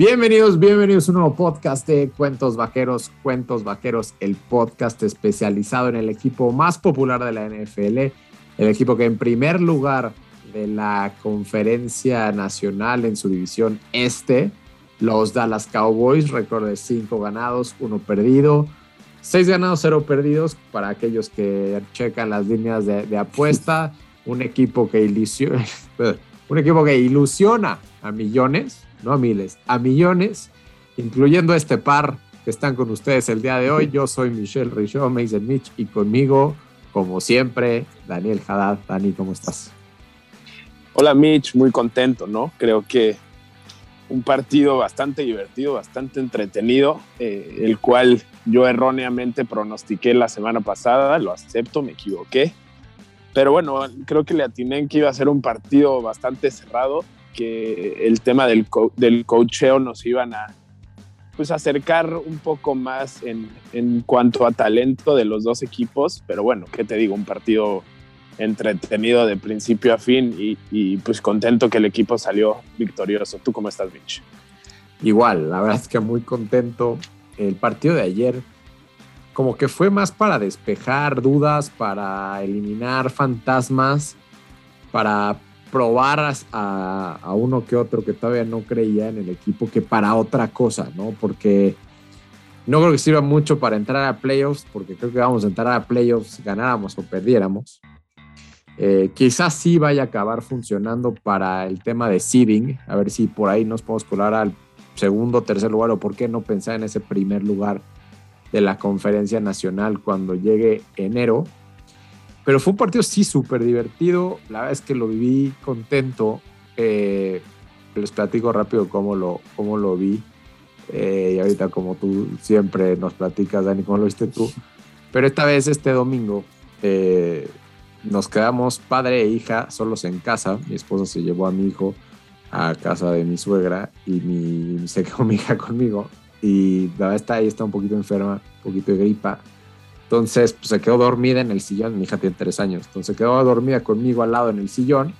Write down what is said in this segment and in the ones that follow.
Bienvenidos, bienvenidos a un nuevo podcast de Cuentos Vaqueros, Cuentos Vaqueros, el podcast especializado en el equipo más popular de la NFL, el equipo que en primer lugar de la conferencia nacional en su división este, los Dallas Cowboys, récord de 5 ganados, 1 perdido, 6 ganados, 0 perdidos para aquellos que checan las líneas de, apuesta, un equipo que un equipo que ilusiona a millones no a miles, a millones, incluyendo este par que están con ustedes el día de hoy. Yo soy Michelle Richaud, Mason Mitch, y conmigo, como siempre, Daniel Haddad. Dani, ¿cómo estás? Hola Mitch, muy contento, ¿no? Creo que un partido bastante divertido, bastante entretenido, eh, el cual yo erróneamente pronostiqué la semana pasada, lo acepto, me equivoqué. Pero bueno, creo que le atiné en que iba a ser un partido bastante cerrado que el tema del, del coacheo nos iban a pues acercar un poco más en, en, cuanto a talento de los dos equipos, pero bueno, ¿qué te digo? Un partido entretenido de principio a fin y, y pues contento que el equipo salió victorioso. ¿Tú cómo estás, Mitch? Igual, la verdad es que muy contento. El partido de ayer como que fue más para despejar dudas, para eliminar fantasmas, para probar a, uno que otro que todavía no creía en el equipo que para otra cosa, ¿no? Porque no creo que sirva mucho para entrar a playoffs, porque creo que vamos a entrar a playoffs ganáramos o perdiéramos. Eh, quizás sí vaya a acabar funcionando para el tema de seeding, a ver si por ahí nos podemos colar al segundo o tercer lugar, o por qué no pensar en ese primer lugar de la conferencia nacional cuando llegue enero. Pero fue un partido sí súper divertido. La verdad es que lo viví contento. Eh, les platico rápido cómo lo, cómo lo vi. Eh, y ahorita como tú siempre nos platicas, Dani, cómo lo viste tú. Pero esta vez, este domingo, eh, nos quedamos padre e hija solos en casa. Mi esposa se llevó a mi hijo a casa de mi suegra y mi, se quedó mi hija conmigo. Y la verdad está ahí, está un poquito enferma, un poquito de gripa. Entonces, pues, se quedó dormida en el sillón. Mi hija tiene tres años. Entonces, se quedó dormida conmigo al lado en el sillón.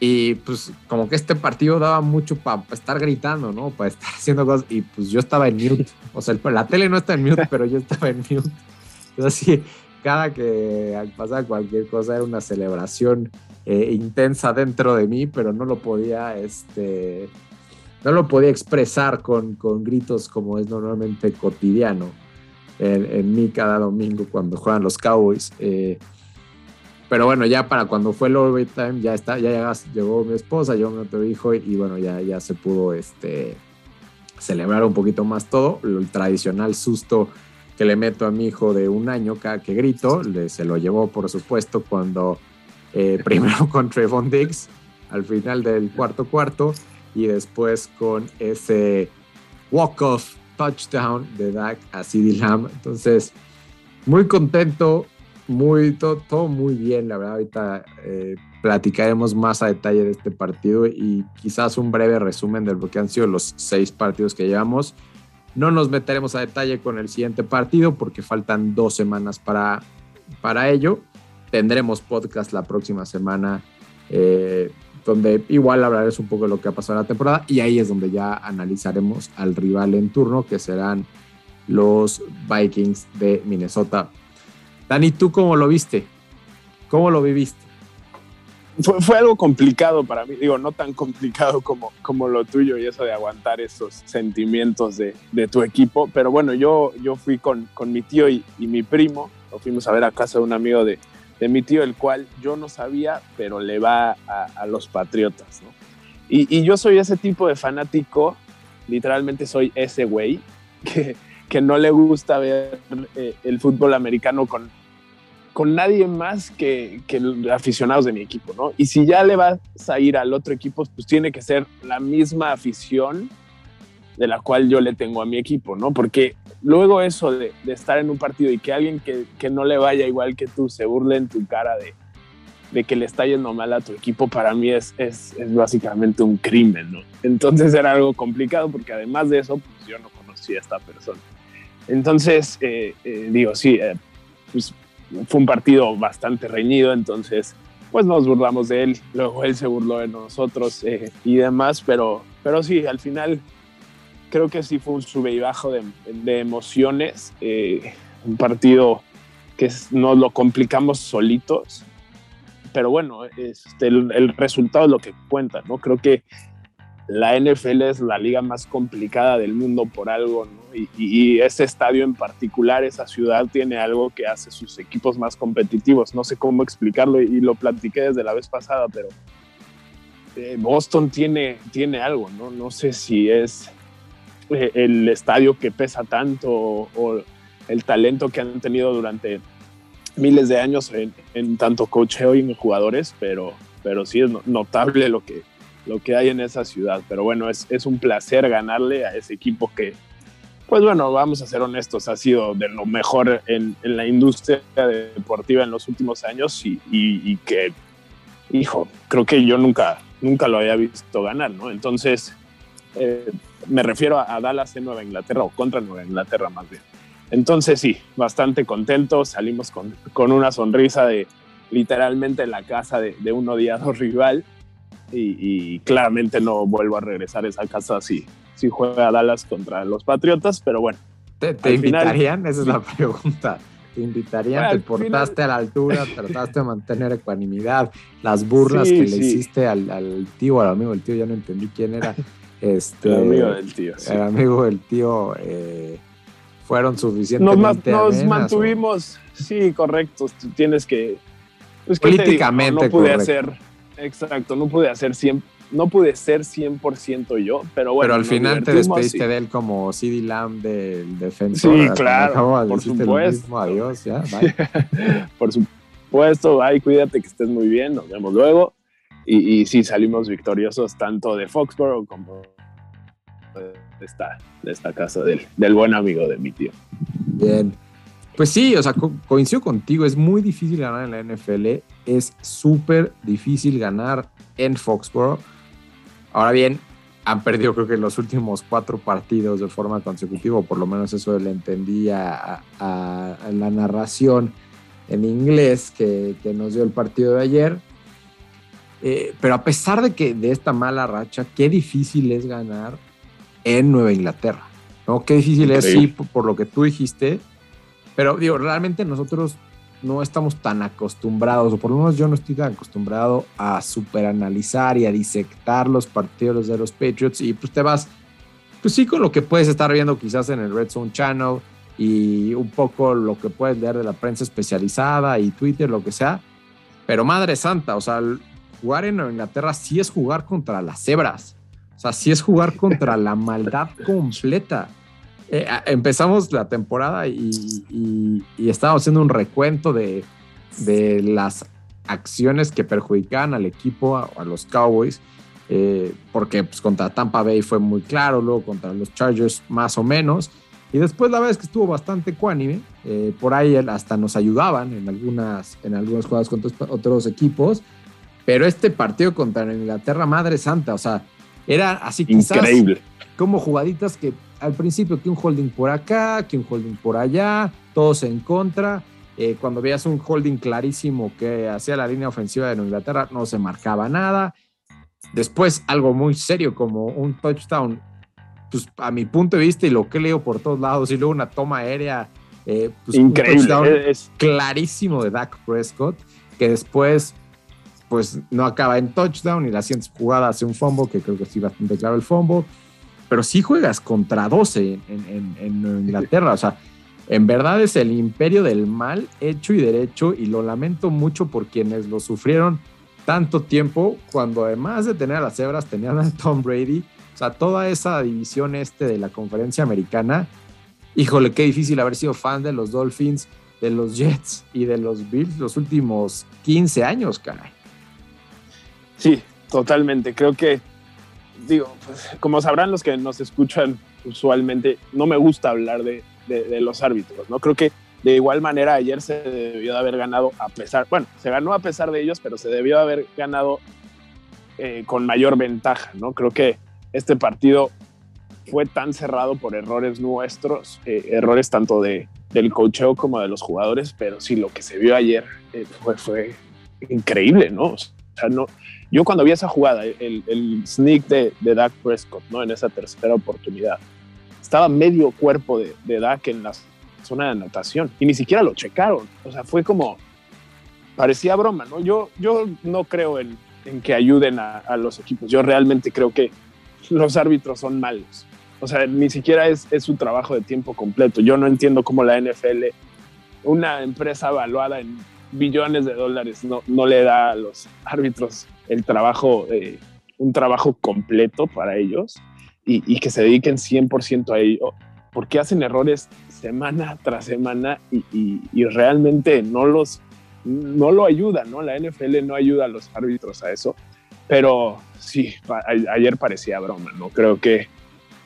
Y pues, como que este partido daba mucho para estar gritando, ¿no? Para estar haciendo cosas. Y pues yo estaba en mute. O sea, la tele no está en mute, pero yo estaba en mute. Entonces, sí, cada que pasaba cualquier cosa era una celebración eh, intensa dentro de mí, pero no lo podía, este. No lo podía expresar con, con gritos como es normalmente cotidiano en, mí cada domingo cuando juegan los Cowboys. Eh, pero bueno, ya para cuando fue el overtime, ya está, ya llegó mi esposa, yo mi otro hijo, y, bueno, ya, ya se pudo este, celebrar un poquito más todo. El tradicional susto que le meto a mi hijo de un año cada que grito, le, se lo llevó, por supuesto, cuando eh, primero con Trevon Diggs al final del cuarto cuarto y después con ese walk-off touchdown de Dak a Lamb. Entonces, muy contento, muy, todo, muy bien, la verdad. Ahorita eh, platicaremos más a detalle de este partido y quizás un breve resumen de lo que han sido los seis partidos que llevamos. No nos meteremos a detalle con el siguiente partido porque faltan dos semanas para, para ello. Tendremos podcast la próxima semana. Eh, donde igual hablaremos un poco de lo que ha pasado en la temporada y ahí es donde ya analizaremos al rival en turno, que serán los Vikings de Minnesota. Dani, ¿tú cómo lo viste? ¿Cómo lo viviste? Fue, algo complicado para mí, digo, no tan complicado como, como lo tuyo y eso de aguantar esos sentimientos de, tu equipo, pero bueno, yo, yo fui con, con mi tío y, y mi primo, lo fuimos a ver a casa de un amigo de, de mi tío, el cual yo no sabía, pero le va a, los Patriotas, ¿no? Y, yo soy ese tipo de fanático, literalmente soy ese güey, que, que no le gusta ver eh, el fútbol americano con, con nadie más que, que aficionados de mi equipo, ¿no? Y si ya le vas a ir al otro equipo, pues tiene que ser la misma afición de la cual yo le tengo a mi equipo, ¿no? Porque luego eso de, estar en un partido y que alguien que, no le vaya igual que tú se burle en tu cara de, de que le está yendo mal a tu equipo, para mí es, es, básicamente un crimen, ¿no? Entonces era algo complicado porque además de eso, pues yo no conocía a esta persona. Entonces, eh, eh, digo, sí, eh, pues fue un partido bastante reñido, entonces pues nos burlamos de él, luego él se burló de nosotros y demás, pero, pero sí, al final creo que sí fue un sube y bajo de, emociones. Eh, un partido que nos lo complicamos solitos. Pero bueno, este, el, el, resultado es lo que cuenta, ¿no? Creo que la NFL es la liga más complicada del mundo por algo, ¿no? y, ese estadio en particular, esa ciudad, tiene algo que hace sus equipos más competitivos. No sé cómo explicarlo y, lo platiqué desde la vez pasada, pero eh, Boston tiene, tiene algo, ¿no? No sé si es el estadio que pesa tanto o, el talento que han tenido durante miles de años en, en tanto cocheo y en jugadores, pero, pero sí es notable lo que, lo que hay en esa ciudad. Pero bueno, es, es un placer ganarle a ese equipo que, pues bueno, vamos a ser honestos, ha sido de lo mejor en, en la industria deportiva en los últimos años y, y, que, hijo, creo que yo nunca, nunca lo había visto ganar, ¿no? Entonces, eh, me refiero a, Dallas en Nueva Inglaterra o contra Nueva Inglaterra más bien. Entonces sí, bastante contento, salimos con, con una sonrisa de literalmente la casa de, de un odiado rival y, claramente no vuelvo a regresar a esa casa si, si juega Dallas contra los Patriotas, pero bueno. ¿Te, invitarían? esa es la pregunta. ¿Te invitarían? ¿Te portaste a la altura? ¿Trataste de mantener ecuanimidad? Las burlas que le hiciste al, al, tío, al amigo del tío, ya no entendí quién era. Este, el amigo del tío. El amigo del tío eh, fueron suficientemente. Nos, nos mantuvimos, sí, correcto. Tienes que. Pues, Políticamente. No, pude hacer Exacto, no pude hacer 100, no pude ser 100% yo, pero bueno. Pero al final te despediste de él como CD Lamb del defensor. Sí, claro, por supuesto. adiós, ya, por supuesto, ay, cuídate que estés muy bien, nos vemos luego. Y, y sí, salimos victoriosos tanto de Foxborough como de esta, casa del, buen amigo de mi tío. Bien. Pues sí, o sea, coincido contigo, es muy difícil ganar en la NFL, es súper difícil ganar en Foxborough. Ahora bien, han perdido creo que los últimos cuatro partidos de forma consecutiva, por lo menos eso le entendía a, la narración en inglés que, nos dio el partido de ayer. Eh, pero a pesar de que de esta mala racha, qué difícil es ganar en Nueva Inglaterra, ¿no? Qué difícil es, sí, por lo que tú dijiste, pero digo, realmente nosotros no estamos tan acostumbrados, o por lo menos yo no estoy tan acostumbrado a superanalizar y a disectar los partidos de los Patriots y pues te vas, pues sí, con lo que puedes estar viendo quizás en el Red Zone Channel y un poco lo que puedes leer de la prensa especializada y Twitter, lo que sea. Pero madre santa, o sea, jugar en Inglaterra sí es jugar contra las cebras. O sea, sí es jugar contra la maldad completa. Eh, empezamos la temporada y, estábamos haciendo un recuento de, las acciones que perjudicaban al equipo, a, los Cowboys, eh, porque pues, contra Tampa Bay fue muy claro, luego contra los Chargers más o menos, y después la verdad es que estuvo bastante cuánime, eh, por ahí hasta nos ayudaban en algunas, en algunas jugadas contra otros equipos, pero este partido contra Inglaterra, madre santa, o sea, era así quizás Increíble. como jugaditas que al principio que un holding por acá, que un holding por allá, todos en contra. Eh, cuando veías un holding clarísimo que hacía la línea ofensiva de Inglaterra, no se marcaba nada. Después, algo muy serio como un touchdown, pues a mi punto de vista y lo que leo por todos lados, y luego una toma aérea, eh, pues, increíble, es clarísimo de Dak Prescott, que después pues no acaba en touchdown y la siguiente jugada hace un fumble, que creo que sí bastante claro el fumble pero sí juegas contra 12 en, Inglaterra. O sea, en verdad es el imperio del mal hecho y derecho y lo lamento mucho por quienes lo sufrieron tanto tiempo cuando además de tener a las cebras tenían a Tom Brady. O sea, toda esa división este de la conferencia americana. Híjole, qué difícil haber sido fan de los Dolphins, de los Jets y de los Bills los últimos 15 años, caray. Sí, totalmente. Creo que digo, pues, como sabrán los que nos escuchan usualmente, no me gusta hablar de, los árbitros, ¿no? Creo que de igual manera ayer se debió de haber ganado a pesar, bueno, se ganó a pesar de ellos, pero se debió de haber ganado eh, con mayor ventaja, ¿no? Creo que este partido fue tan cerrado por errores nuestros, eh, errores tanto de, del cocheo como de los jugadores, pero sí, lo que se vio ayer eh, fue, fue increíble, ¿no? O sea, no, yo cuando vi esa jugada, el, sneak de, Dak Prescott, ¿no? En esa tercera oportunidad, estaba medio cuerpo de, Dak en la zona de anotación y ni siquiera lo checaron. O sea, fue como, parecía broma, ¿no? Yo, yo no creo en, en que ayuden a, a, los equipos. Yo realmente creo que los árbitros son malos. O sea, ni siquiera es, es su trabajo de tiempo completo. Yo no entiendo cómo la NFL, una empresa evaluada en billones de dólares, no, no le da a los árbitros el trabajo, eh, un trabajo completo para ellos y, que se dediquen 100% a ello, porque hacen errores semana tras semana y, realmente no los no lo ayuda, ¿no? La NFL no ayuda a los árbitros a eso, pero sí, ayer parecía broma, ¿no? Creo que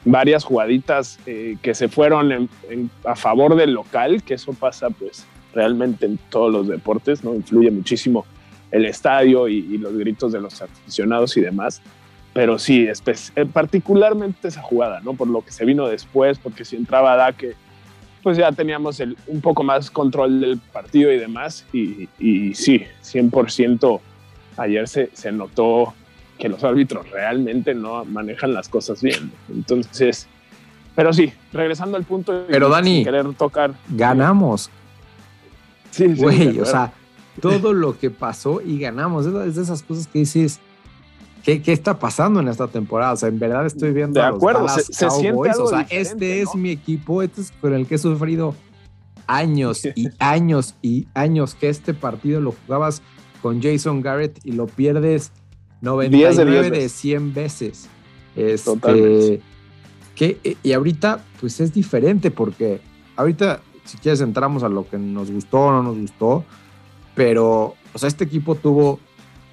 varias jugaditas eh, que se fueron a favor del local, que eso pasa pues realmente en todos los deportes, ¿no? Influye muchísimo el estadio y, y los gritos de los aficionados y demás. Pero sí, eh, particularmente esa jugada, ¿no? Por lo que se vino después, porque si entraba Dake, pues ya teníamos el, un poco más control del partido y demás. Y, y sí, 100% ayer se, se notó que los árbitros realmente no manejan las cosas bien. Entonces, pero sí, regresando al punto. Pero Dani, querer tocar. Ganamos. Sí, sí. Güey, o sea, todo lo que pasó y ganamos. Es de esas cosas que dices. ¿Qué, ¿Qué, está pasando en esta temporada? O sea, en verdad estoy viendo de a acuerdo, los se, Cowboys. O sea, este ¿no? es mi equipo, este es con el que he sufrido años y años y años que este partido lo jugabas con Jason Garrett y lo pierdes 99 de, de 100 veces. Este, Totalmente. Que, y ahorita, pues es diferente porque ahorita, si quieres, entramos a lo que nos gustó o no nos gustó, pero, o sea, este equipo tuvo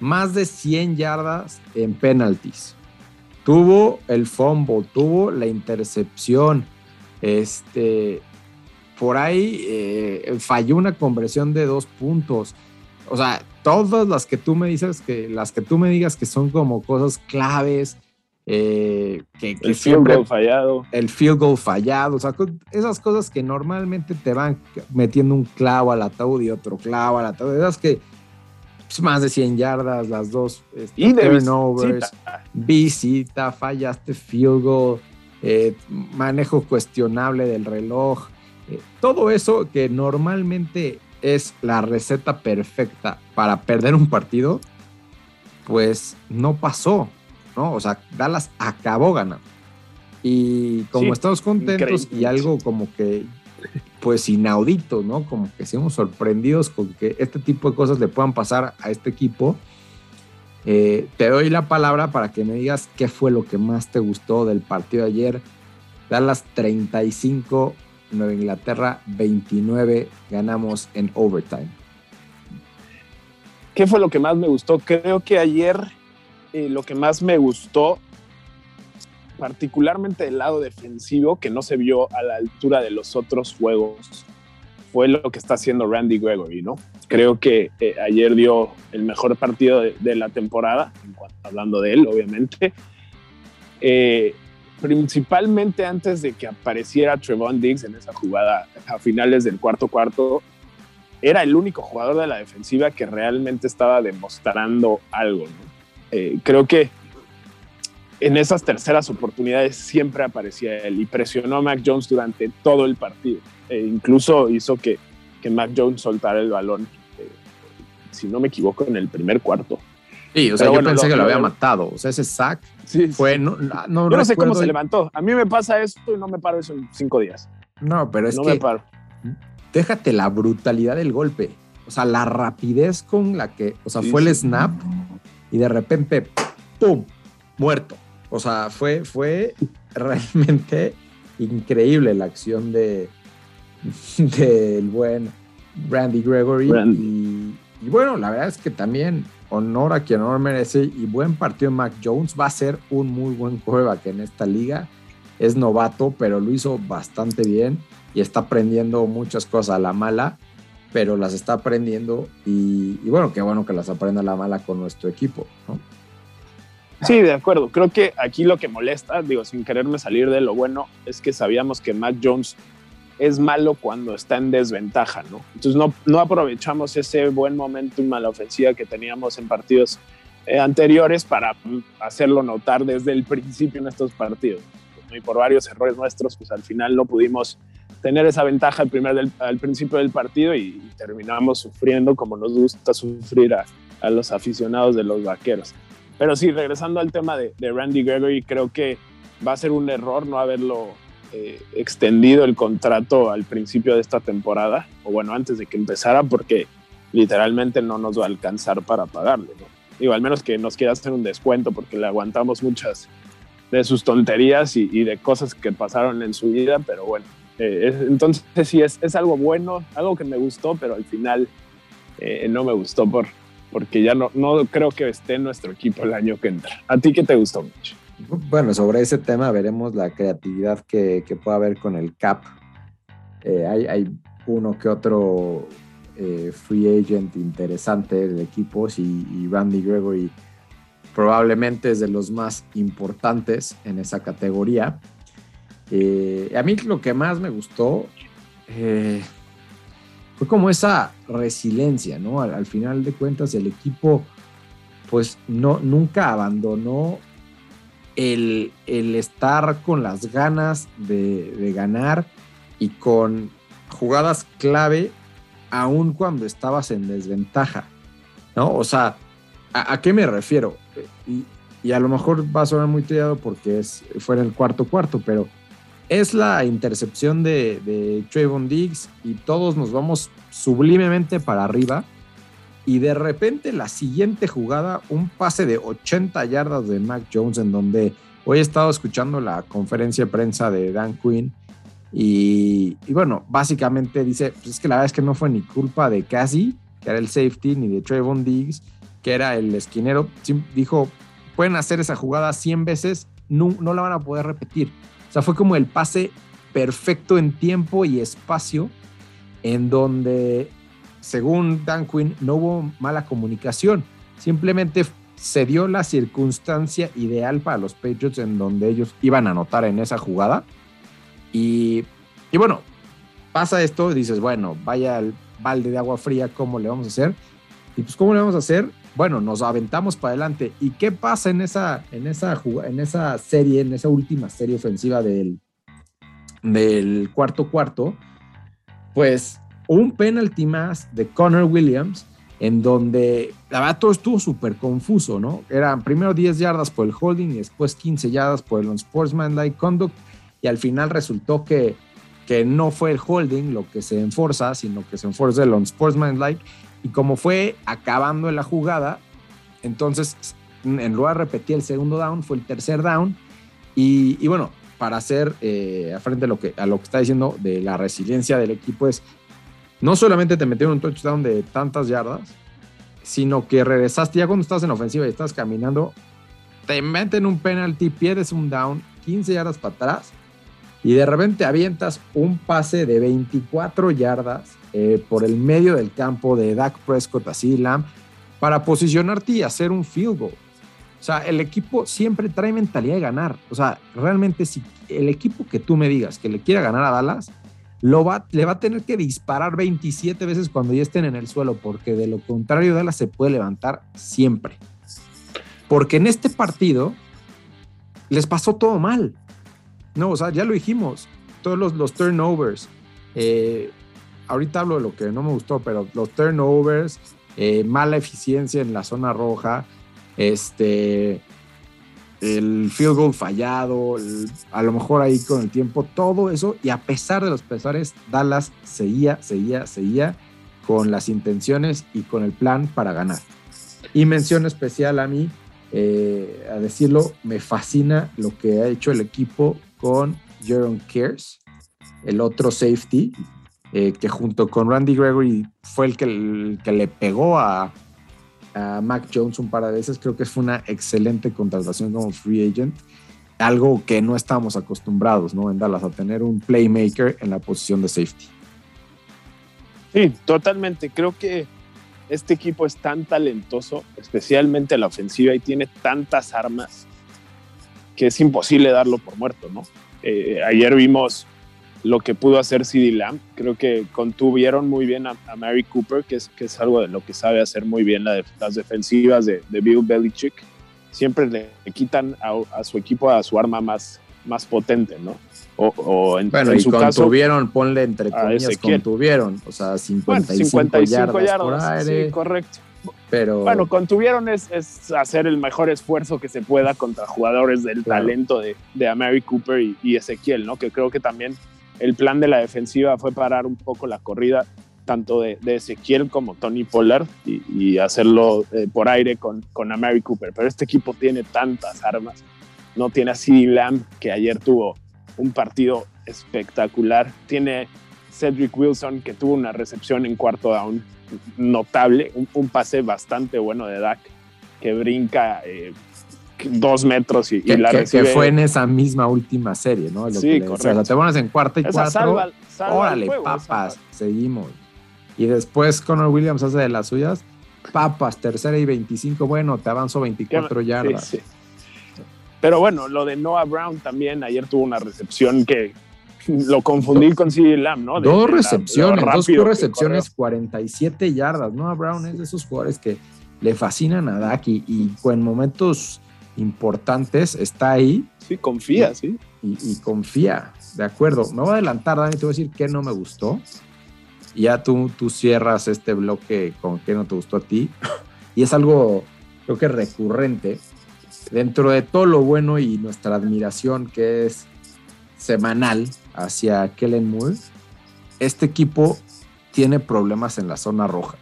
más de 100 yardas en penalties. Tuvo el fumble, tuvo la intercepción. Este, por ahí eh, falló una conversión de dos puntos. O sea, todas las que tú me dices que las que tú me digas que son como cosas claves, eh, que, que el field goal fallado, el field goal fallado, o sea, esas cosas que normalmente te van metiendo un clavo al ataúd y otro clavo al ataúd, esas que pues, más de 100 yardas, las dos este, y turnovers, visita. visita, fallaste field goal, eh, manejo cuestionable del reloj, eh, todo eso que normalmente es la receta perfecta para perder un partido, pues no pasó, ¿no? O sea, Dallas acabó ganando. Y como sí, estamos contentos y algo como que, pues inaudito, ¿no? Como que seamos sorprendidos con que este tipo de cosas le puedan pasar a este equipo. Eh, te doy la palabra para que me digas qué fue lo que más te gustó del partido de ayer. Dallas 35, Nueva Inglaterra 29, ganamos en overtime. ¿Qué fue lo que más me gustó? Creo que ayer eh, lo que más me gustó, particularmente del lado defensivo, que no se vio a la altura de los otros juegos, fue lo que está haciendo Randy Gregory, ¿no? Creo que eh, ayer dio el mejor partido de, de la temporada, hablando de él, obviamente. Eh, principalmente antes de que apareciera Trevon Diggs en esa jugada a finales del cuarto cuarto, era el único jugador de la defensiva que realmente estaba demostrando algo. ¿no? Eh, creo que en esas terceras oportunidades siempre aparecía él y presionó a Mac Jones durante todo el partido. E incluso hizo que, que Mac Jones soltara el balón, eh, si no me equivoco, en el primer cuarto. Sí, o sea, Pero yo bueno, pensé lo, que lo había matado. O sea, ese sack sí, fue. Sí. No, no, yo no sé cómo se levantó. A mí me pasa esto y no me paro eso en cinco días. No, pero es no que. me paro. Déjate la brutalidad del golpe. O sea, la rapidez con la que. O sea, sí, fue el snap y de repente. ¡Pum! Muerto. O sea, fue, fue realmente increíble la acción de del buen Randy Gregory. Y, y bueno, la verdad es que también honor a quien honor merece y buen partido Mac Jones. Va a ser un muy buen quarterback en esta liga. Es novato, pero lo hizo bastante bien y está aprendiendo muchas cosas a la mala, pero las está aprendiendo y, bueno, qué bueno que las aprenda la mala con nuestro equipo, ¿no? Sí, de acuerdo. Creo que aquí lo que molesta, digo, sin quererme salir de lo bueno, es que sabíamos que Mac Jones es malo cuando está en desventaja, ¿no? Entonces no, no aprovechamos ese buen momentum a la ofensiva que teníamos en partidos eh, anteriores para hacerlo notar desde el principio en estos partidos. y por varios errores nuestros, pues al final no pudimos tener esa ventaja al, primer al principio del partido y, terminamos sufriendo como nos gusta sufrir a, a, los aficionados de los vaqueros. Pero sí, regresando al tema de, de, Randy Gregory, creo que va a ser un error no haberlo eh, extendido el contrato al principio de esta temporada, o bueno, antes de que empezara, porque literalmente no nos va a alcanzar para pagarle. ¿no? Digo, al menos que nos quiera hacer un descuento porque le aguantamos muchas de sus tonterías y, y de cosas que pasaron en su vida, pero bueno, eh, entonces sí, es, es, algo bueno, algo que me gustó, pero al final eh, no me gustó por, porque ya no, no creo que esté en nuestro equipo el año que entra. ¿A ti qué te gustó mucho? Bueno, sobre ese tema veremos la creatividad que, que pueda haber con el CAP. Eh, hay, hay, uno que otro free agent interesante de equipos y, y Randy Gregory probablemente es de los más importantes en esa categoría. Eh, a mí lo que más me gustó eh, fue como esa resiliencia, ¿no? Al, final de cuentas, el equipo, pues no, nunca abandonó el, estar con las ganas de, ganar y con jugadas clave, aun cuando estabas en desventaja, ¿no? O sea, ¿a, qué me refiero? Y, a lo mejor va a sonar muy trillado porque es, fue en el cuarto cuarto, pero es la intercepción de, de Trayvon Diggs y todos nos vamos sublimemente para arriba. Y de repente la siguiente jugada, un pase de 80 yardas de Mac Jones, en donde hoy he estado escuchando la conferencia de prensa de Dan Quinn. Y, bueno, básicamente dice, pues es que la verdad es que no fue ni culpa de Cassie, que era el safety, ni de Trayvon Diggs, que era el esquinero. Dijo, pueden hacer esa jugada 100 veces, no, no la van a poder repetir. O sea, fue como el pase perfecto en tiempo y espacio, en donde, según Dan Quinn, no hubo mala comunicación. Simplemente se dio la circunstancia ideal para los Patriots en donde ellos iban a anotar en esa jugada. Y, y bueno, pasa esto dices, bueno, vaya al balde de agua fría, ¿cómo le vamos a hacer? Y pues, ¿cómo le vamos a hacer? Bueno, nos aventamos para adelante. ¿Y qué pasa en esa, en esa, en esa serie, en esa última serie ofensiva del, del cuarto cuarto? Pues un penalti más de Connor Williams, en donde la verdad todo estuvo súper confuso, ¿no? Eran primero 10 yardas por el holding y después 15 yardas por el unsportsmanlike conduct, y al final resultó que, que no fue el holding lo que se enforza, sino que se enforza el unsportsmanlike y como fue acabando en la jugada, entonces en lugar de repetir el segundo down, fue el tercer down. Y, bueno, para hacer eh, frente a lo, que, a lo que está diciendo de la resiliencia del equipo es, no solamente te metieron un touchdown de tantas yardas, sino que regresaste ya cuando estás en ofensiva y estás caminando, te meten un penalty, pierdes un down, 15 yardas para atrás y de repente avientas un pase de 24 yardas eh, por el medio del campo de Dak Prescott a Lamb para posicionarte y hacer un field goal. O sea, el equipo siempre trae mentalidad de ganar. O sea, realmente si el equipo que tú me digas que le quiera ganar a Dallas, lo va, le va a tener que disparar 27 veces cuando ya estén en el suelo, porque de lo contrario Dallas se puede levantar siempre. Porque en este partido les pasó todo mal. No, o sea, ya lo dijimos, todos los, los turnovers, eh, ahorita hablo de lo que no me gustó, pero los turnovers, eh, mala eficiencia en la zona roja, este, el field goal fallado, a lo mejor ahí con el tiempo, todo eso, y a pesar de los pesares, Dallas seguía, seguía, seguía con las intenciones y con el plan para ganar. Y mención especial a mí, eh, a decirlo, me fascina lo que ha hecho el equipo con Jaron Kears, el otro safety, eh, que junto con Randy Gregory fue el que, le pegó a, Mac Jones un par de veces. Creo que fue una excelente contratación como free agent. Algo que no estábamos acostumbrados, ¿no? En Dallas, a tener un playmaker en la posición de safety. Sí, totalmente. Creo que este equipo es tan talentoso, especialmente la ofensiva, y tiene tantas armas que es imposible darlo por muerto, ¿no? Eh, ayer vimos lo que pudo hacer CD Lamb. Creo que contuvieron muy bien a, Mary Cooper, que es, que es algo de lo que sabe hacer muy bien las defensivas de, Bill Belichick. Siempre le, quitan a, su equipo a su arma más, más potente, ¿no? O, en, bueno, y contuvieron, ponle entre comillas, contuvieron, o sea, 55, yardas, por aire. Sí, correcto. Pero... Bueno, contuvieron es, es, hacer el mejor esfuerzo que se pueda contra jugadores del talento de, de Amari Cooper y, y, Ezequiel, ¿no? Que creo que también el plan de la defensiva fue parar un poco la corrida tanto de, de Ezequiel como Tony Pollard y, hacerlo eh, por aire con, con Amari Cooper. Pero este equipo tiene tantas armas. No tiene a CeeDee Lamb, que ayer tuvo un partido espectacular. Tiene Cedric Wilson, que tuvo una recepción en cuarto down notable, un, pase bastante bueno de Dak, que brinca eh, dos metros y, la recibe. Que fue en esa misma última serie, ¿no? sí, correcto. te pones en cuarta y cuatro. órale, papas, seguimos. Y después Connor Williams hace de las suyas. Papas, tercera y 25. Bueno, te avanzo 24 yardas. Pero bueno, lo de Noah Brown también ayer tuvo una recepción que lo confundí con CD Lamb, ¿no? dos recepciones, dos recepciones, 47 yardas. Noah Brown es de esos jugadores que le fascinan a Dak y, en momentos importantes está ahí. Sí, confía, sí. Y, confía, de acuerdo. Me voy a adelantar, Dani, te voy a decir qué no me gustó. Y ya tú, tú cierras este bloque con qué no te gustó a ti. y es algo, creo que recurrente. Dentro de todo lo bueno y nuestra admiración que es semanal hacia Kellen Moore, este equipo tiene problemas en la zona roja.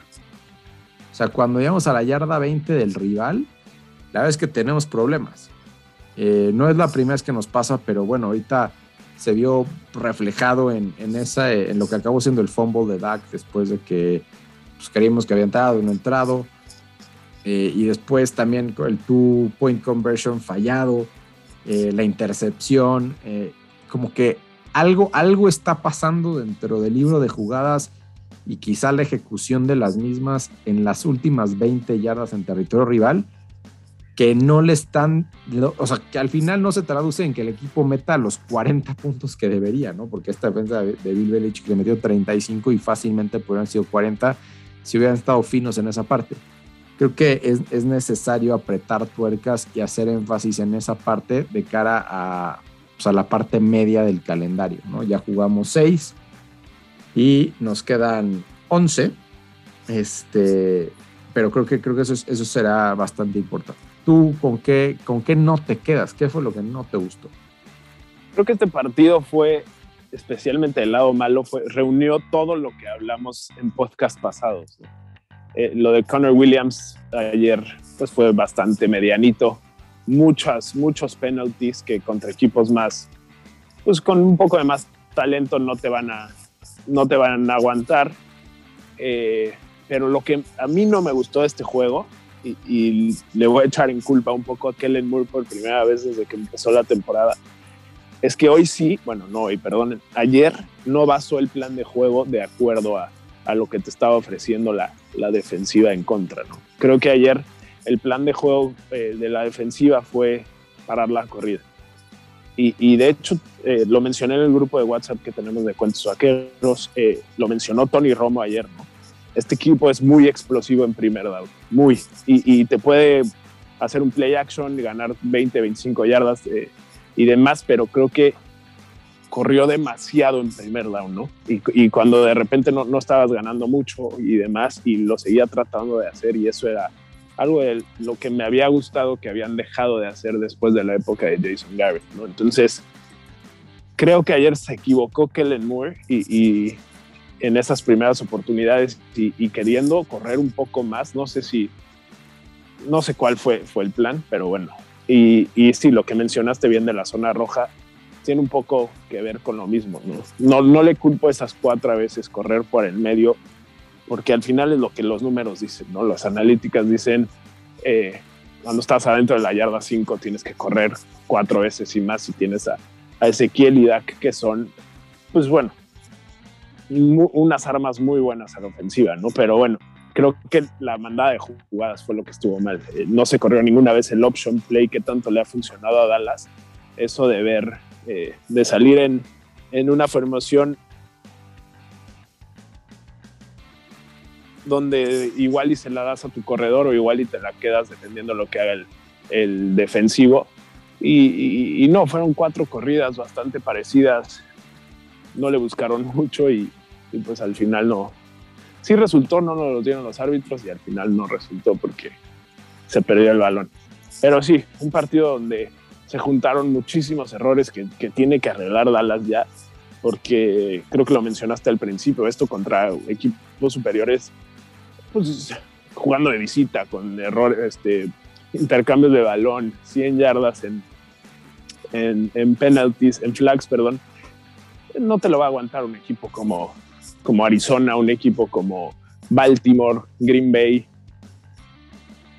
O sea, cuando llegamos a la yarda 20 del rival, la verdad es que tenemos problemas. Eh, no es la primera vez que nos pasa, pero bueno, ahorita se vio reflejado en, esa, en lo que acabó siendo el fumble de Dak después de que pues, creímos que había entrado y no entrado. Eh, y después también el two point conversion fallado, eh, la intercepción como que algo, algo está pasando dentro del libro de jugadas y quizá la ejecución de las mismas en las últimas 20 yardas en territorio rival, que no le están, o sea, que al final no se traduce en que el equipo meta los 40 puntos que debería, ¿no? Porque esta defensa de Bill Belichick le metió 35 y fácilmente podrían sido 40 si hubieran estado finos en esa parte. Creo que es, es necesario apretar tuercas y hacer énfasis en esa parte de cara a, pues, a la parte media del calendario. ¿no? Ya jugamos seis y nos quedan 11. Este, pero creo que, creo que eso, eso será bastante importante. ¿Tú con qué, con qué no te quedas? ¿Qué fue lo que no te gustó? Creo que este partido fue, especialmente el lado malo, fue, reunió todo lo que hablamos en podcast pasados. Eh, lo de Connor Williams ayer pues fue bastante medianito muchas, muchos penalties que contra equipos más, pues con un poco de más talento no te van a, no te van a aguantar. Eh, pero lo que a mí no me gustó de este juego, y, le voy a echar en culpa un poco a Kellen Moore por primera vez desde que empezó la temporada, es que hoy sí, bueno, no hoy, perdonen, ayer no basó el plan de juego de acuerdo a, a lo que te estaba ofreciendo la, la defensiva en contra, ¿no? Creo que ayer el plan de juego eh, de la defensiva fue parar la corrida. Y, de hecho, eh, lo mencioné en el grupo de WhatsApp que tenemos de cuentos vaqueros, eh, lo mencionó Tony Romo ayer, ¿no? Este equipo es muy explosivo en primer down, muy. Y, te puede hacer un play action y ganar 20, 25 yardas y demás, pero creo que corrió demasiado en primer down, ¿no? Y, cuando de repente no, no, estabas ganando mucho y demás, y lo seguía tratando de hacer, y eso era algo de lo que me había gustado que habían dejado de hacer después de la época de Jason Garrett, ¿no? Entonces, creo que ayer se equivocó Kellen Moore y, en esas primeras oportunidades y, queriendo correr un poco más, no sé si, no sé cuál fue, fue el plan, pero bueno. Y, y sí, lo que mencionaste bien de la zona roja tiene un poco que ver con lo mismo, ¿no? No, no le culpo esas cuatro veces correr por el medio porque al final es lo que los números dicen, ¿no? Las analíticas dicen, eh, cuando estás adentro de la yarda 5 tienes que correr cuatro veces y más si tienes a, Ezequiel y Dak, que son, pues bueno, unas armas muy buenas a la ofensiva, ¿no? Pero bueno, creo que la mandada de jugadas fue lo que estuvo mal. Eh, no se corrió ninguna vez el option play que tanto le ha funcionado a Dallas. Eso de ver, eh, de salir en, en una formación donde igual y se la das a tu corredor o igual y te la quedas defendiendo lo que haga el, defensivo. Y, no, fueron cuatro corridas bastante parecidas. No le buscaron mucho y, pues al final no. Sí resultó, no nos lo dieron los árbitros y al final no resultó porque se perdió el balón. Pero sí, un partido donde se juntaron muchísimos errores que, que tiene que arreglar Dallas ya, porque creo que lo mencionaste al principio, esto contra equipos superiores, pues jugando de visita, con errores, este, intercambios de balón, 100 yardas en, en, penalties, en flags, perdón, no te lo va a aguantar un equipo como, como Arizona, un equipo como Baltimore, Green Bay.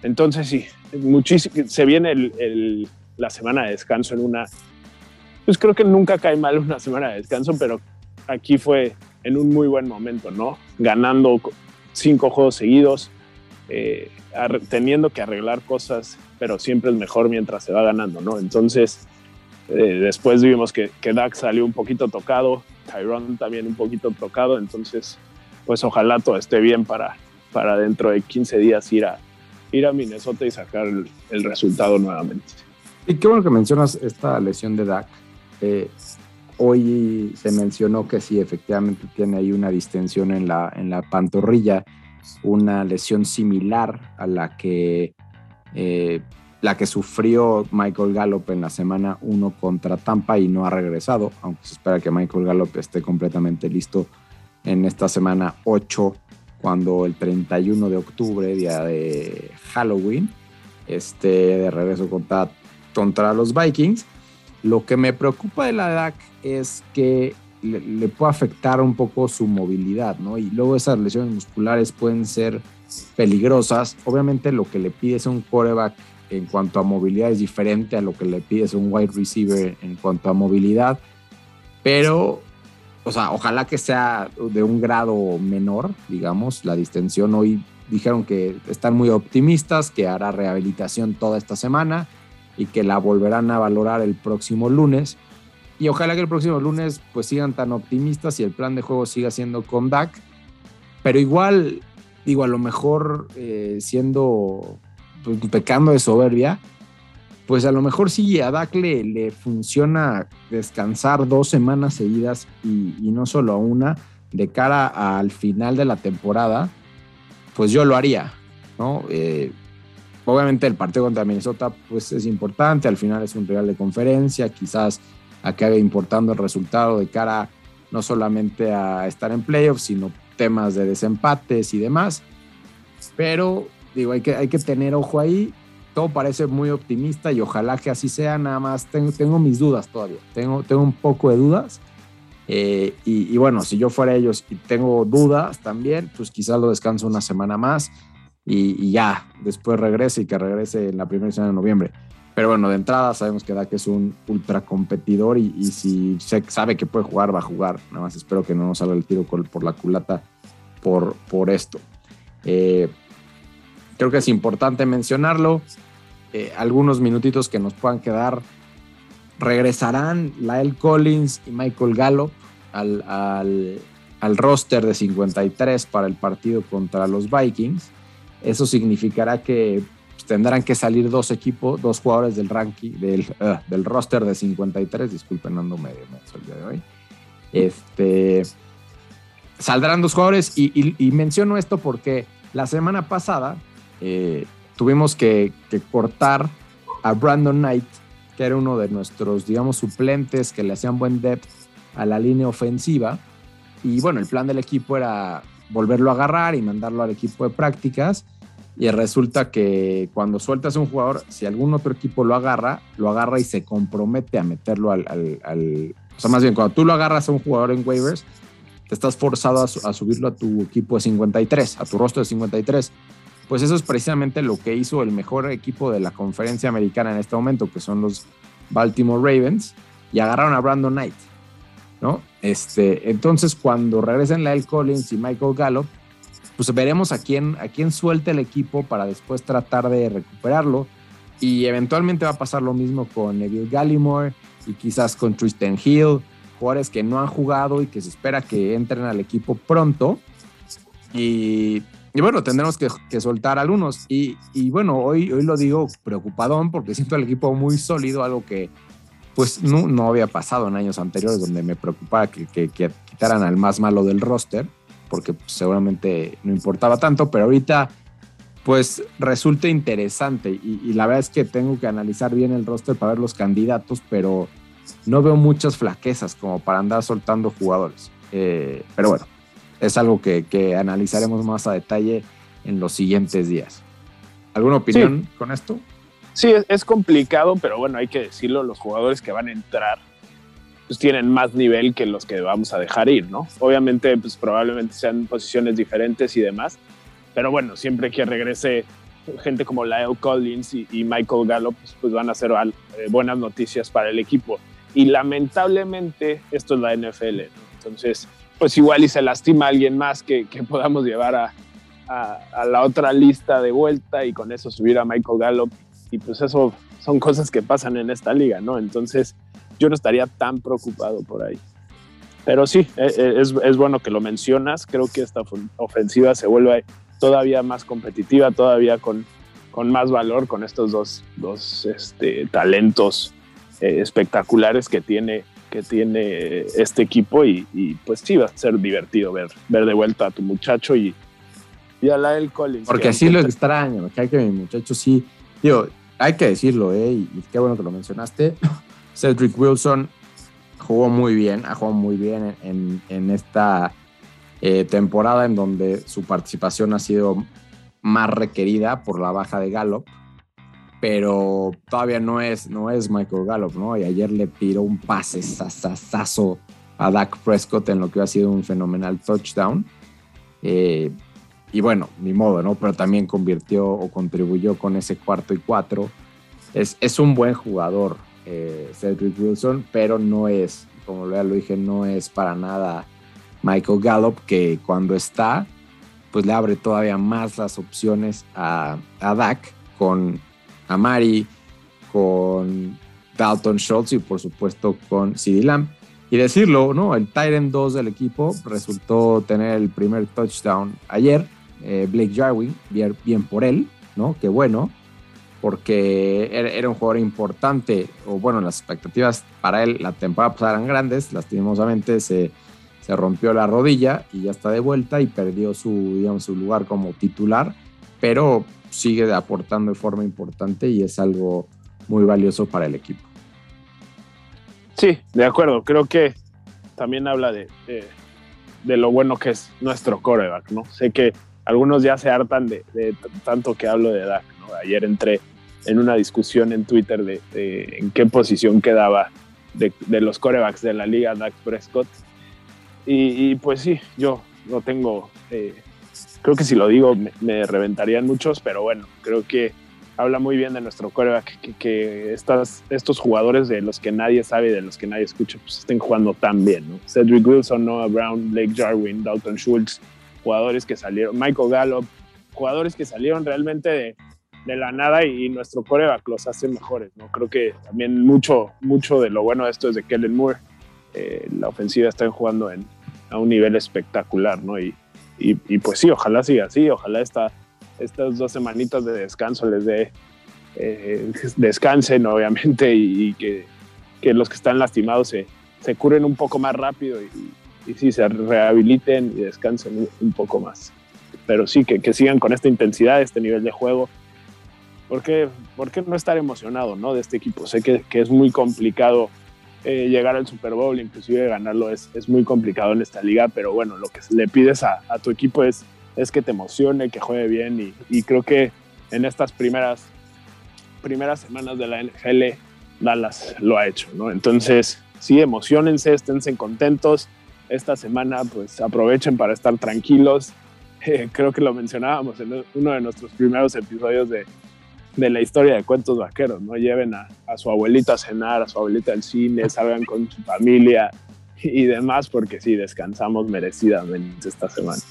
Entonces sí, muchísimo, se viene el, la semana de descanso en una, pues creo que nunca cae mal una semana de descanso, pero aquí fue en un muy buen momento, ¿no? Ganando cinco juegos seguidos, eh, teniendo que arreglar cosas, pero siempre es mejor mientras se va ganando, ¿no? Entonces, eh, después vimos que, que Dak salió un poquito tocado, Tyrone también un poquito tocado, entonces, pues ojalá todo esté bien para, para dentro de 15 días ir a, ir a Minnesota y sacar el, resultado nuevamente. Y qué bueno que mencionas esta lesión de Dak. Eh, hoy se mencionó que sí, efectivamente tiene ahí una distensión en la, en la pantorrilla, una lesión similar a la que eh, la que sufrió Michael Gallup en la semana 1 contra Tampa y no ha regresado, aunque se espera que Michael Gallup esté completamente listo en esta semana 8, cuando el 31 de octubre, día de Halloween, esté de regreso contra, contra los Vikings. Lo que me preocupa de la DAC es que le, puede afectar un poco su movilidad, ¿no? Y luego esas lesiones musculares pueden ser peligrosas. Obviamente lo que le pide es un coreback en cuanto a movilidad es diferente a lo que le pides a un wide receiver en cuanto a movilidad, pero, o sea, ojalá que sea de un grado menor, digamos, la distensión. Hoy dijeron que están muy optimistas, que hará rehabilitación toda esta semana y que la volverán a valorar el próximo lunes. Y ojalá que el próximo lunes pues sigan tan optimistas y el plan de juego siga siendo con Dak. Pero igual, digo, a lo mejor eh, siendo pues, pecando de soberbia, pues a lo mejor sí a Dak le, funciona descansar dos semanas seguidas y, no solo a una de cara al final de la temporada, pues yo lo haría, ¿no? Eh, obviamente el partido contra Minnesota pues es importante, al final es un real de conferencia, quizás acabe importando el resultado de cara no solamente a estar en playoffs, sino temas de desempates y demás, pero digo, hay que, hay que tener ojo ahí. Todo parece muy optimista y ojalá que así sea. Nada más tengo, tengo mis dudas todavía. Tengo, tengo un poco de dudas. Eh, y, bueno, si yo fuera ellos y tengo dudas también, pues quizás lo descanso una semana más y, ya, después regrese y que regrese en la primera semana de noviembre. Pero bueno, de entrada sabemos que Dak es un ultra competidor y, si se sabe que puede jugar, va a jugar. Nada más espero que no nos salga el tiro por la culata por, por esto. Eh, Creo que es importante mencionarlo. Eh, algunos minutitos que nos puedan quedar. Regresarán Lael Collins y Michael Gallup al, al, roster de 53 para el partido contra los Vikings. Eso significará que pues, tendrán que salir dos equipos, dos jugadores del ranking, del, uh, del roster de 53. Disculpen, ando medio el día de hoy. Este, saldrán dos jugadores y menciono esto porque la semana pasada eh, tuvimos que, cortar a Brandon Knight, que era uno de nuestros, digamos, suplentes que le hacían buen depth a la línea ofensiva. Y bueno, el plan del equipo era volverlo a agarrar y mandarlo al equipo de prácticas. Y resulta que cuando sueltas a un jugador, si algún otro equipo lo agarra, lo agarra y se compromete a meterlo al, o sea, más bien, cuando tú lo agarras a un jugador en waivers, te estás forzado a, a subirlo a tu equipo de 53, a tu rostro de 53 pues eso es precisamente lo que hizo el mejor equipo de la conferencia americana en este momento, que son los Baltimore Ravens, y agarraron a Brandon Knight, ¿no? Este, entonces, cuando regresen Lyle Collins y Michael Gallup, pues veremos a quién, a quién suelta el equipo para después tratar de recuperarlo. Y eventualmente va a pasar lo mismo con Neville Gallimore y quizás con Tristan Hill, jugadores que no han jugado y que se espera que entren al equipo pronto. Y y bueno, tendremos que, soltar algunos. Y, bueno, hoy, hoy lo digo preocupadón porque siento el equipo muy sólido, algo que pues no, no había pasado en años anteriores donde me preocupaba que, que, quitaran al más malo del roster, porque pues, seguramente no importaba tanto, pero ahorita pues resulta interesante y, y, la verdad es que tengo que analizar bien el roster para ver los candidatos, pero no veo muchas flaquezas como para andar soltando jugadores. Eh, pero bueno, es algo que, que, analizaremos más a detalle en los siguientes días. ¿Alguna opinión con esto? Sí, es, complicado, pero bueno, hay que decirlo, los jugadores que van a entrar pues tienen más nivel que los que vamos a dejar ir, ¿no? Obviamente, pues probablemente sean posiciones diferentes y demás, pero bueno, siempre que regrese gente como Lyle Collins y, Michael Gallup, pues, pues, van a ser eh, buenas noticias para el equipo. Y lamentablemente esto es la NFL, ¿no? entonces pues igual y se lastima a alguien más que, podamos llevar a, a, la otra lista de vuelta y con eso subir a Michael Gallup. Y pues eso son cosas que pasan en esta liga, ¿no? Entonces yo no estaría tan preocupado por ahí. Pero sí, e, e, es, es bueno que lo mencionas. Creo que esta ofensiva se vuelve todavía más competitiva, todavía con, con más valor con estos dos, dos este, talentos eh, espectaculares que tiene que tiene este equipo y, pues sí va a ser divertido ver, ver de vuelta a tu muchacho y, y a Lyle Collins. Porque así lo extraño, que, que mi muchacho sí, digo, hay que decirlo, ¿eh? y, qué bueno que lo mencionaste. Cedric Wilson jugó muy bien, ha jugado muy bien en, esta eh, temporada en donde su participación ha sido más requerida por la baja de Gallup pero todavía no es, no es Michael Gallup, ¿no? Y ayer le tiró un pase sasasazo a Dak Prescott en lo que ha sido un fenomenal touchdown. Eh, y bueno, ni modo, ¿no? Pero también convirtió o contribuyó con ese cuarto y cuatro. Es, es un buen jugador, eh, Cedric Wilson, pero no es, como ya lo dije, no es para nada Michael Gallup, que cuando está, pues le abre todavía más las opciones a, Dak con Amari, con Dalton Schultz y por supuesto con CD Lamb. Y decirlo, ¿no? El Tyrant 2 del equipo resultó tener el primer touchdown ayer. Eh, Blake Jarwin, bien, por él, ¿no? Qué bueno, porque era, un jugador importante, o bueno, las expectativas para él la temporada pasada eran grandes, lastimosamente se, se rompió la rodilla y ya está de vuelta y perdió su, digamos, su lugar como titular, pero sigue aportando de forma importante y es algo muy valioso para el equipo. Sí, de acuerdo. Creo que también habla de, de, lo bueno que es nuestro coreback, ¿no? Sé que algunos ya se hartan de, tanto que hablo de Dak, ¿no? Ayer entré en una discusión en Twitter de, en qué posición quedaba de, los corebacks de la liga Dak Prescott. Y, pues sí, yo no tengo eh, creo que si lo digo me, reventarían muchos, pero bueno, creo que habla muy bien de nuestro coreback, que, que estas, estos jugadores de los que nadie sabe, de los que nadie escucha, pues estén jugando tan bien, ¿no? Cedric Wilson, Noah Brown, Blake Jarwin, Dalton Schultz, jugadores que salieron, Michael Gallup, jugadores que salieron realmente de, de la nada y, nuestro coreback los hace mejores, ¿no? Creo que también mucho, mucho de lo bueno de esto es de Kellen Moore. Eh, la ofensiva está jugando en, a un nivel espectacular, ¿no? Y, y, pues sí, ojalá siga así, ojalá esta, estas dos semanitas de descanso les dé, eh, descansen obviamente y, que, que, los que están lastimados se, se curen un poco más rápido y, y, sí, se rehabiliten y descansen un, poco más. Pero sí, que, que, sigan con esta intensidad, este nivel de juego. ¿Por qué, ¿Por qué no estar emocionado ¿no? de este equipo? Sé que, que es muy complicado eh, llegar al Super Bowl, inclusive ganarlo, es, es, muy complicado en esta liga, pero bueno, lo que le pides a, a tu equipo es, es que te emocione, que juegue bien y, y, creo que en estas primeras, primeras semanas de la NFL, Dallas lo ha hecho, ¿no? Entonces, sí, emocionense, esténse contentos. Esta semana, pues aprovechen para estar tranquilos. Eh, creo que lo mencionábamos en uno de nuestros primeros episodios de, de la historia de cuentos vaqueros, ¿no? Lleven a, su abuelita a cenar, a su abuelita al cine, salgan con su familia y demás, porque sí, descansamos merecidamente esta semana.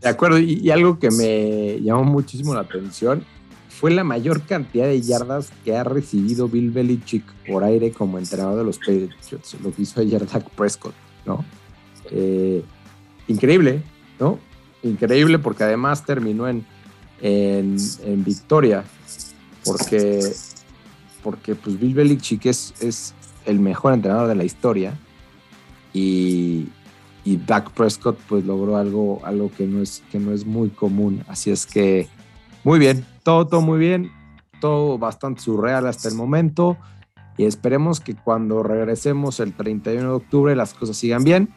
De acuerdo, y, algo que me llamó muchísimo la atención fue la mayor cantidad de yardas que ha recibido Bill Belichick por aire como entrenador de los Patriots, lo que hizo ayer Dak Prescott, ¿no? Eh, increíble, ¿no? increíble porque además terminó en, en, victoria, porque, porque pues Bill Belichick es, es el mejor entrenador de la historia y, y Dak Prescott pues logró algo, algo que, no es, que no es muy común. Así es que muy bien, todo, todo muy bien, todo bastante surreal hasta el momento esperemos que cuando regresemos el 31 de octubre las cosas sigan bien,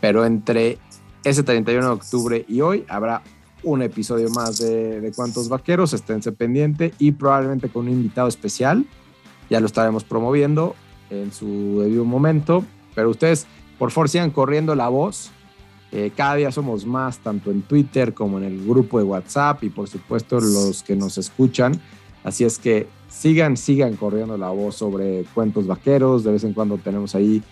pero entre ese 31 de octubre y hoy habrá un episodio más de, de Cuantos Vaqueros, esténse pendiente y probablemente con un invitado especial, ya lo estaremos promoviendo en su debido momento, pero ustedes por favor sigan corriendo la voz. Eh, cada día somos más, tanto en Twitter como en el grupo de WhatsApp y por supuesto los que nos escuchan. Así es que sigan, sigan corriendo la voz sobre cuentos vaqueros. De vez en cuando tenemos ahí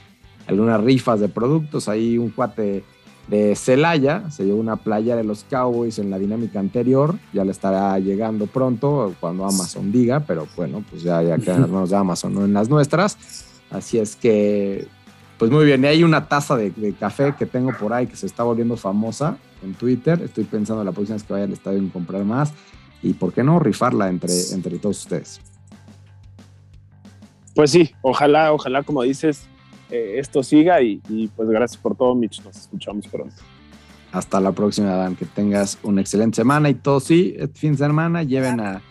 algunas rifas de productos. Ahí un cuate de Celaya se llevó una playa de los Cowboys en la dinámica anterior. Ya le estará llegando pronto cuando Amazon diga, pero bueno, pues ya, ya quedan las manos de Amazon, no en las nuestras. Así es que pues muy bien, y hay una taza de, café que tengo por ahí que se está volviendo famosa en Twitter. Estoy pensando la próxima vez que vaya al estadio en comprar más. Y por qué no rifarla entre, entre todos ustedes. Pues sí, ojalá, ojalá, como dices, eh, esto siga y, y, pues gracias por todo, Mitch. Nos escuchamos pronto. Hasta la próxima, Dan. Que tengas una excelente semana y todo sí, este fin de semana lleven a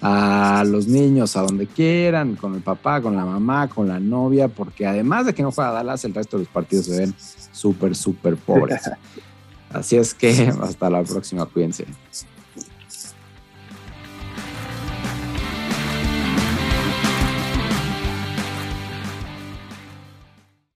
a los niños a donde quieran, con el papá, con la mamá, con la novia, porque además de que no juega Dallas, el resto de los partidos se ven súper, súper pobres. Así es que hasta la próxima, cuídense.